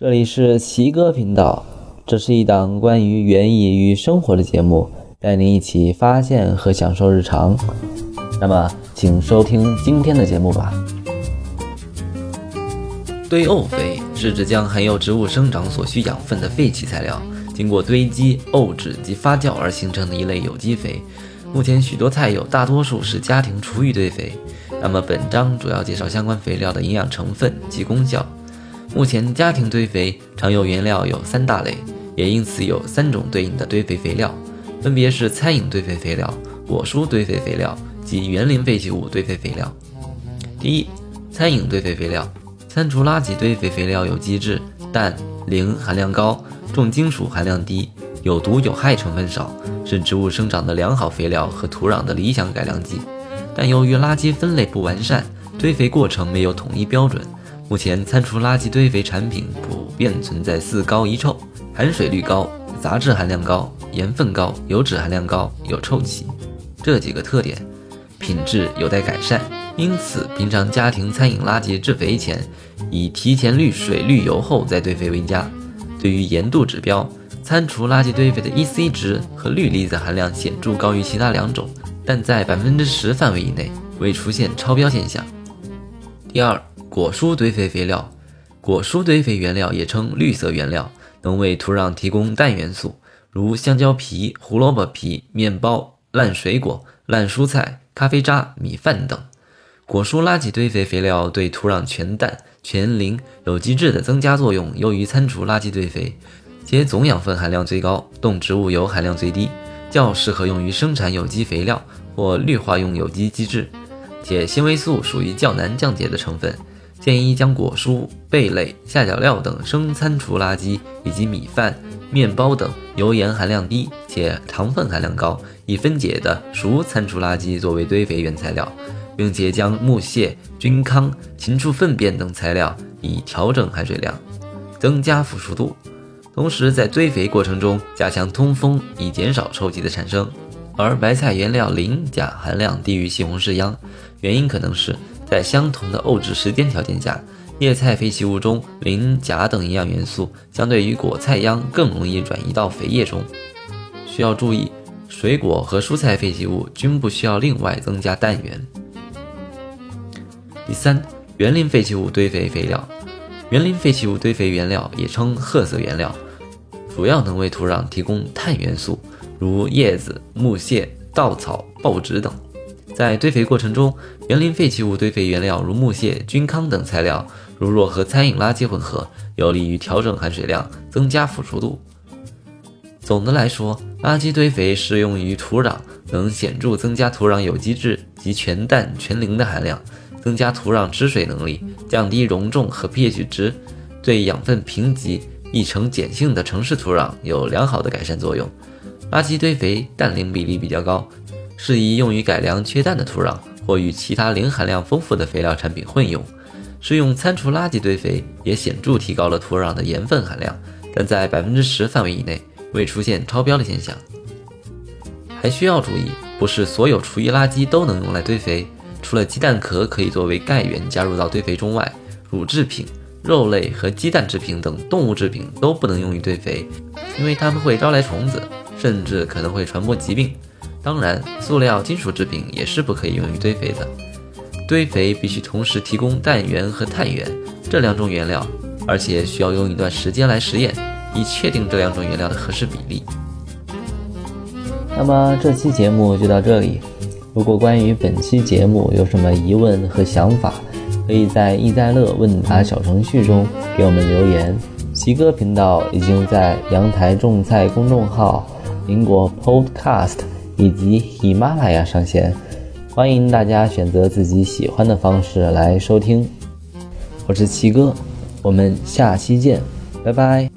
这里是奇哥频道，这是一档关于园艺与生活的节目，带您一起发现和享受日常。那么，请收听今天的节目吧。堆沤肥是指将含有植物生长所需养分的废弃材料，经过堆积、沤制及发酵而形成的一类有机肥。目前许多菜肴大多数是家庭厨余堆肥。那么本章主要介绍相关肥料的营养成分及功效。目前家庭堆肥常用原料有三大类，也因此有三种对应的堆肥肥料，分别是餐饮堆肥肥料、果蔬堆肥肥料及园林废弃物堆肥肥料。第一，餐饮堆肥肥料。餐厨垃圾堆肥肥料有机质，氮、磷含量高，重金属含量低，有毒有害成分少，是植物生长的良好肥料和土壤的理想改良剂。但由于垃圾分类不完善，堆肥过程没有统一标准，目前餐厨垃圾堆肥产品普遍存在四高一臭：含水率高、杂质含量高、盐分高、油脂含量高、有臭气这几个特点，品质有待改善。因此，平常家庭餐饮垃圾制肥前，以提前滤水、滤油后再堆肥为佳。对于盐度指标，餐厨垃圾堆肥的 EC 值和氯离子含量显著高于其他两种，但在百分之十范围以内，未出现超标现象。第二，果蔬堆肥肥料，果蔬堆肥原料也称绿色原料，能为土壤提供氮元素，如香蕉皮、胡萝卜皮、面包、烂水果、烂蔬菜、咖啡渣、米饭等。果蔬垃圾堆肥肥料对土壤全氮、全磷、有机质的增加作用优于餐厨垃圾堆肥，且总养分含量最高，动植物油含量最低，较适合用于生产有机肥料或绿化用有机机质，且纤维素属于较难降解的成分，建议将果蔬、贝类、下脚料等生餐厨垃圾以及米饭、面包等油盐含量低且糖分含量高、易分解的熟餐厨垃圾作为堆肥原材料。并且将木屑、菌糠、禽畜粪便等材料以调整含水量，增加腐熟度，同时在堆肥过程中加强通风，以减少臭气的产生。而白菜原料磷钾含量低于西红柿秧，原因可能是在相同的沤制时间条件下，叶菜废弃物中磷钾等营养元素相对于果菜秧更容易转移到肥叶中。需要注意，水果和蔬菜废弃物均不需要另外增加氮源。第三，园林废弃物堆肥肥料，园林废弃物堆肥原料也称褐色原料，主要能为土壤提供碳元素，如叶子、木屑、稻草、报纸等。在堆肥过程中，园林废弃物堆肥原料如木屑、菌糠等材料，如若和餐饮垃圾混合，有利于调整含水量，增加腐熟度。总的来说，垃圾堆肥适用于土壤，能显著增加土壤有机质及全氮、全磷的含量。增加土壤持水能力，降低容重和 pH 值，对养分贫瘠、易呈碱性的城市土壤有良好的改善作用。垃圾堆肥氮磷比例比较高，适宜用于改良缺氮的土壤或与其他磷含量丰富的肥料产品混用。适用餐厨垃圾堆肥也显著提高了土壤的盐分含量，但在百分之十范围以内，未出现超标的现象。还需要注意，不是所有厨余垃圾都能用来堆肥。除了鸡蛋壳可以作为钙源加入到堆肥中外，乳制品、肉类和鸡蛋制品等动物制品都不能用于堆肥，因为它们会招来虫子，甚至可能会传播疾病。当然，塑料、金属制品也是不可以用于堆肥的。堆肥必须同时提供氮源和碳源这两种原料，而且需要用一段时间来实验，以确定这两种原料的合适比例。那么这期节目就到这里。如果关于本期节目有什么疑问和想法，可以在易在乐问答小程序中给我们留言。奇哥频道已经在阳台种菜公众号、苹果 Podcast 以及喜马拉雅上线，欢迎大家选择自己喜欢的方式来收听。我是奇哥，我们下期见，拜拜。